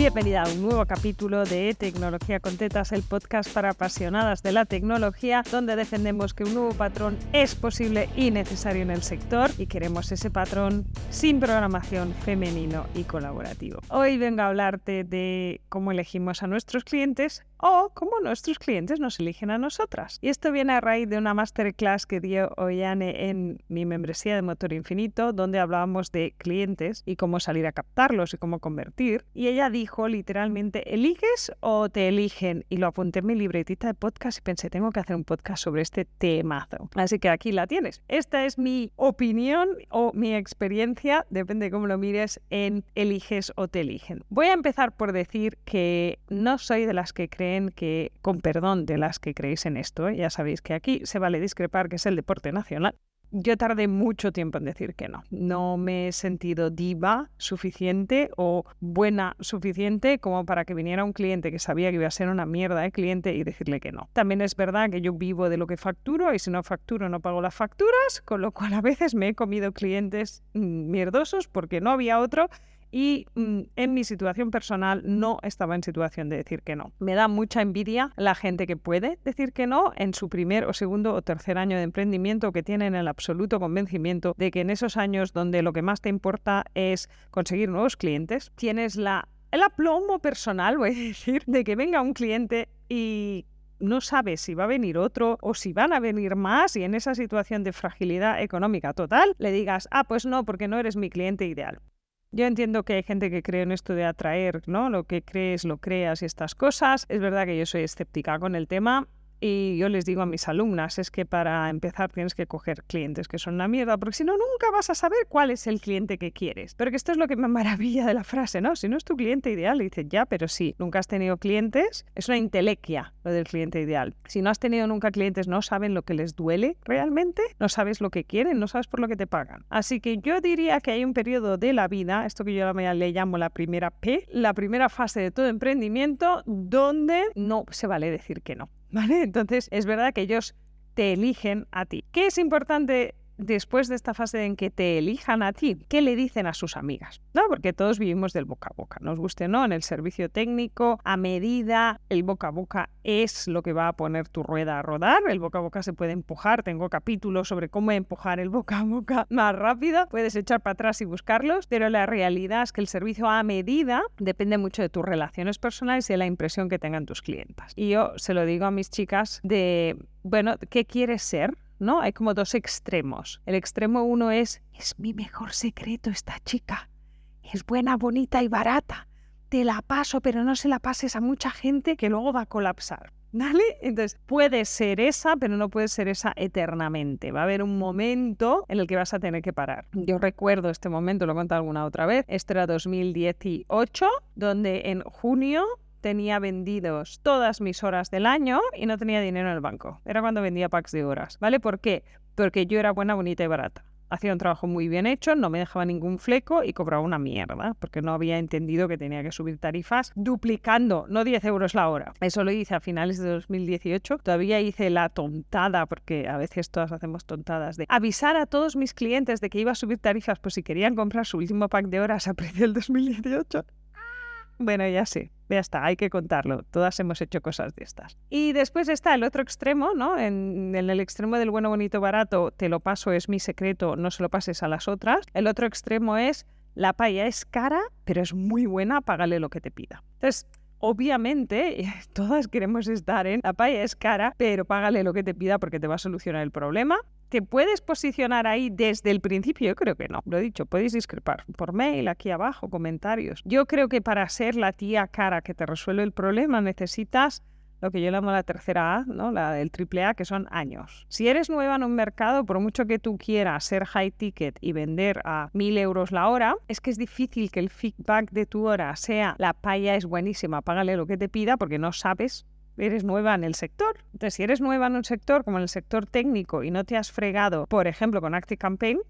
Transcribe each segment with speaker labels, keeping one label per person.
Speaker 1: Bienvenida a un nuevo capítulo de Tecnología con Tetas, el podcast para apasionadas de la tecnología, donde defendemos que un nuevo patrón es posible y necesario en el sector y queremos ese patrón sin programación femenino y colaborativo. Hoy vengo a hablarte de cómo elegimos a nuestros clientes o cómo nuestros clientes nos eligen a nosotras. Y esto viene a raíz de una masterclass que dio Oyane en mi membresía de Motor Infinito, donde hablábamos de clientes y cómo salir a captarlos y cómo convertir. Y ella dijo literalmente, ¿eliges o te eligen? Y lo apunté en mi libretita de podcast y pensé, tengo que hacer un podcast sobre este temazo. Así que aquí la tienes. Esta es mi opinión o mi experiencia, depende de cómo lo mires, en eliges o te eligen. Voy a empezar por decir que no soy de las que creen que, con perdón de las que creéis en esto, ¿eh? ya sabéis que aquí se vale discrepar que es el deporte nacional. Yo tardé mucho tiempo en decir que no. No me he sentido diva suficiente o buena suficiente como para que viniera un cliente que sabía que iba a ser una mierda de cliente y decirle que no. También es verdad que yo vivo de lo que facturo y si no facturo no pago las facturas, con lo cual a veces me he comido clientes mm, mierdosos porque no había otro y mm, en mi situación personal no estaba en situación de decir que no. Me da mucha envidia la gente que puede decir que no en su primer o segundo o tercer año de emprendimiento que tienen el absoluto convencimiento de que en esos años donde lo que más te importa es conseguir nuevos clientes, tienes la el aplomo personal, voy a decir, de que venga un cliente y no sabes si va a venir otro o si van a venir más y en esa situación de fragilidad económica total le digas, ah, pues no, porque no eres mi cliente ideal. Yo entiendo que hay gente que cree en esto de atraer, ¿no? Lo que crees, lo creas y estas cosas. Es verdad que yo soy escéptica con el tema y yo les digo a mis alumnas, es que para empezar tienes que coger clientes que son una mierda, porque si no, nunca vas a saber cuál es el cliente que quieres. Pero que esto es lo que me maravilla de la frase, ¿no? Si no es tu cliente ideal, dices, ya, pero sí, nunca has tenido clientes, es una intelequia lo del cliente ideal. Si no has tenido nunca clientes, no saben lo que les duele realmente, no sabes lo que quieren, no sabes por lo que te pagan. Así que yo diría que hay un periodo de la vida, esto que yo le llamo la primera P, la primera fase de todo emprendimiento, donde no se vale decir que no. ¿Vale? Entonces es verdad que ellos te eligen a ti. ¿Qué es importante después de esta fase en que te elijan a ti, ¿qué le dicen a sus amigas? ¿No? Porque todos vivimos del boca a boca, nos guste o no, en el servicio técnico, a medida, el boca a boca es lo que va a poner tu rueda a rodar, el boca a boca se puede empujar, tengo capítulos sobre cómo empujar el boca a boca más rápido, puedes echar para atrás y buscarlos, pero la realidad es que el servicio a medida depende mucho de tus relaciones personales y de la impresión que tengan tus clientas. Y yo se lo digo a mis chicas de, bueno, ¿qué quieres ser? ¿No? Hay como dos extremos. El extremo uno es, es mi mejor secreto esta chica. Es buena, bonita y barata. Te la paso, pero no se la pases a mucha gente que luego va a colapsar. ¿Vale? Entonces, puede ser esa, pero no puede ser esa eternamente. Va a haber un momento en el que vas a tener que parar. Yo recuerdo este momento, lo he contado alguna otra vez. Esto era 2018, donde en junio tenía vendidos todas mis horas del año y no tenía dinero en el banco. Era cuando vendía packs de horas, ¿vale? ¿Por qué? Porque yo era buena, bonita y barata. Hacía un trabajo muy bien hecho, no me dejaba ningún fleco y cobraba una mierda, porque no había entendido que tenía que subir tarifas duplicando, no 10 euros la hora. Eso lo hice a finales de 2018. Todavía hice la tontada, porque a veces todas hacemos tontadas, de avisar a todos mis clientes de que iba a subir tarifas por si querían comprar su último pack de horas a precio del 2018. Bueno, ya sé, ya está, hay que contarlo. Todas hemos hecho cosas de estas. Y después está el otro extremo, ¿no? En, el extremo del bueno, bonito, barato, te lo paso, es mi secreto, no se lo pases a las otras. El otro extremo es la paya es cara, pero es muy buena, págale lo que te pida. Entonces, obviamente, todas queremos estar en la paya es cara, pero págale lo que te pida porque te va a solucionar el problema. ¿Te puedes posicionar ahí desde el principio? Yo creo que no. Lo he dicho, podéis discrepar por mail, aquí abajo, comentarios. Yo creo que para ser la tía cara que te resuelve el problema necesitas lo que yo llamo la tercera A, ¿no? la del triple A, que son años. Si eres nueva en un mercado, por mucho que tú quieras ser high ticket y vender a mil euros la hora, es que es difícil que el feedback de tu hora sea la paya es buenísima, págale lo que te pida porque no sabes eres nueva en el sector. Entonces, si eres nueva en un sector como en el sector técnico y no te has fregado, por ejemplo, con ActiveCampaign,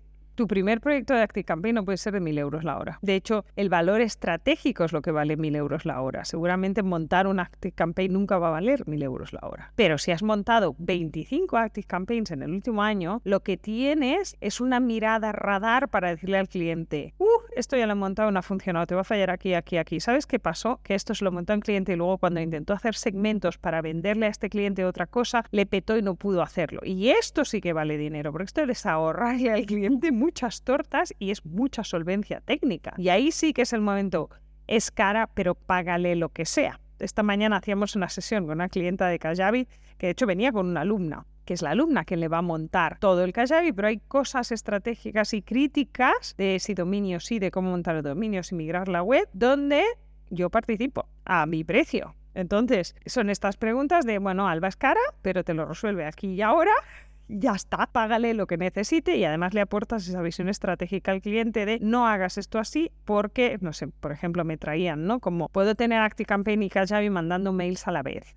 Speaker 1: Tu primer proyecto de ActiveCampaign no puede ser de 1.000 euros la hora. De hecho, el valor estratégico es lo que vale 1.000 euros la hora. Seguramente montar un ActiveCampaign nunca va a valer 1.000 euros la hora. Pero si has montado 25 ActiveCampaigns en el último año, lo que tienes es una mirada radar para decirle al cliente, uh, esto ya lo he montado, no ha funcionado, te va a fallar aquí, aquí, aquí. ¿Sabes qué pasó? Que esto se lo montó un cliente y luego cuando intentó hacer segmentos para venderle a este cliente otra cosa, le petó y no pudo hacerlo. Y esto sí que vale dinero, porque esto les ahorrarle al cliente muchas tortas y es mucha solvencia técnica. Y ahí sí que es el momento, es cara, pero págale lo que sea. Esta mañana hacíamos una sesión con una clienta de Kajabi que de hecho venía con una alumna que es la alumna quien le va a montar todo el Kajabi, pero hay cosas estratégicas y críticas de si dominios sí, de cómo montar los dominios y migrar la web, donde yo participo a mi precio. Entonces, son estas preguntas de, bueno, Alba es cara, pero te lo resuelve aquí y ahora. Ya está, págale lo que necesite y además le aportas esa visión estratégica al cliente de no hagas esto así porque, no sé, por ejemplo, me traían, ¿no? Como puedo tener ActiveCampaign y Kajabi mandando mails a la vez.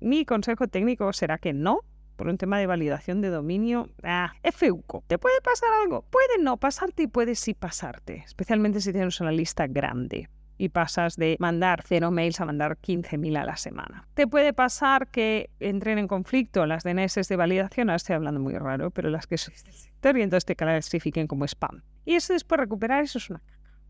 Speaker 1: Mi consejo técnico será que no, por un tema de validación de dominio, ah, FUCO. ¿Te puede pasar algo? Puede no pasarte y puede sí pasarte, especialmente si tienes una lista grande y pasas de mandar cero mails a mandar 15.000 a la semana. Te puede pasar que entren en conflicto las DNS de validación, ahora estoy hablando muy raro, pero las que sois del sector y entonces te clasifiquen como spam. Y eso después recuperar, eso es una.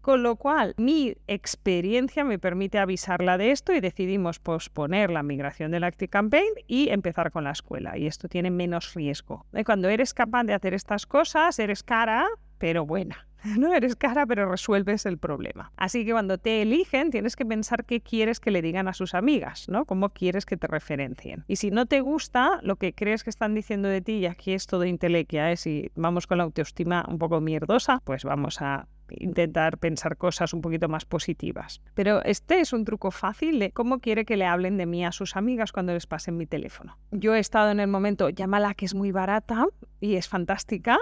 Speaker 1: Con lo cual, mi experiencia me permite avisarla de esto y decidimos posponer la migración del ActiveCampaign y empezar con la escuela. Y esto tiene menos riesgo. Cuando eres capaz de hacer estas cosas, eres cara, pero buena. No eres cara, pero resuelves el problema. Así que cuando te eligen, tienes que pensar qué quieres que le digan a sus amigas, ¿no? Cómo quieres que te referencien. Y si no te gusta lo que crees que están diciendo de ti, y aquí es todo intelequia, ¿eh? si vamos con la autoestima un poco mierdosa, pues vamos a intentar pensar cosas un poquito más positivas. Pero este es un truco fácil de cómo quiere que le hablen de mí a sus amigas cuando les pasen mi teléfono. Yo he estado en el momento, llámala que es muy barata y es fantástica,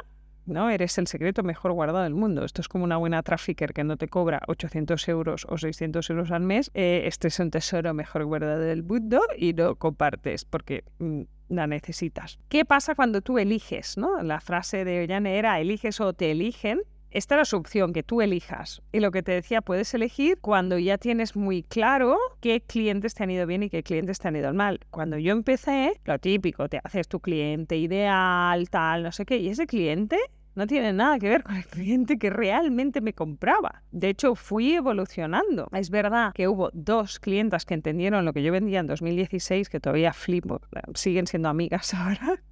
Speaker 1: ¿no? Eres el secreto mejor guardado del mundo. Esto es como una buena trafficker que no te cobra 800 euros o 600 euros al mes. Eh, este es un tesoro mejor guardado del mundo y lo compartes porque mm, la necesitas. ¿Qué pasa cuando tú eliges? ¿no? La frase de Ollane era eliges o te eligen. Esta es la opción, que tú elijas. Y lo que te decía, puedes elegir cuando ya tienes muy claro qué clientes te han ido bien y qué clientes te han ido mal. Cuando yo empecé, lo típico, te haces tu cliente ideal, tal, no sé qué, y ese cliente no tiene nada que ver con el cliente que realmente me compraba. De hecho, fui evolucionando. Es verdad que hubo dos clientas que entendieron lo que yo vendía en 2016, que todavía flipo, siguen siendo amigas ahora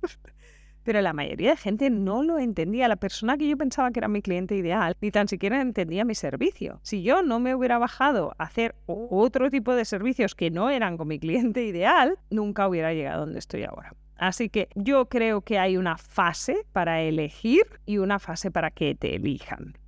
Speaker 1: pero la mayoría de gente no lo entendía. La persona que yo pensaba que era mi cliente ideal ni tan siquiera entendía mi servicio. Si yo no me hubiera bajado a hacer otro tipo de servicios que no eran con mi cliente ideal, nunca hubiera llegado donde estoy ahora. Así que yo creo que hay una fase para elegir y una fase para que te elijan.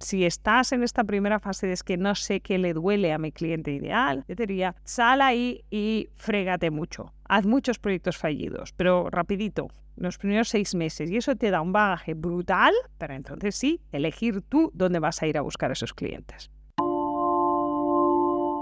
Speaker 1: Si estás en esta primera fase de es que no sé qué le duele a mi cliente ideal, yo te diría, sal ahí y frégate mucho. Haz muchos proyectos fallidos, pero rapidito, los primeros seis meses y eso te da un bagaje brutal para entonces sí elegir tú dónde vas a ir a buscar a esos clientes.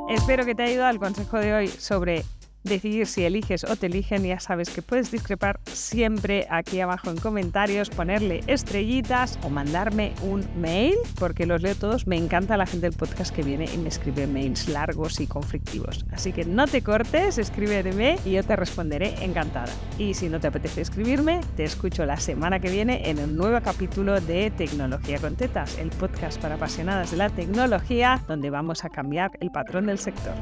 Speaker 1: Espero que te haya ayudado el consejo de hoy sobre decidir si eliges o te eligen, ya sabes que puedes discrepar siempre aquí abajo en comentarios, ponerle estrellitas o mandarme un mail, porque los leo todos. Me encanta la gente del podcast que viene y me escribe mails largos y conflictivos. Así que no te cortes, escríbeme y yo te responderé encantada. Y si no te apetece escribirme, te escucho la semana que viene en un nuevo capítulo de Tecnología con Tetas, el podcast para apasionadas de la tecnología, donde vamos a cambiar el patrón del sector.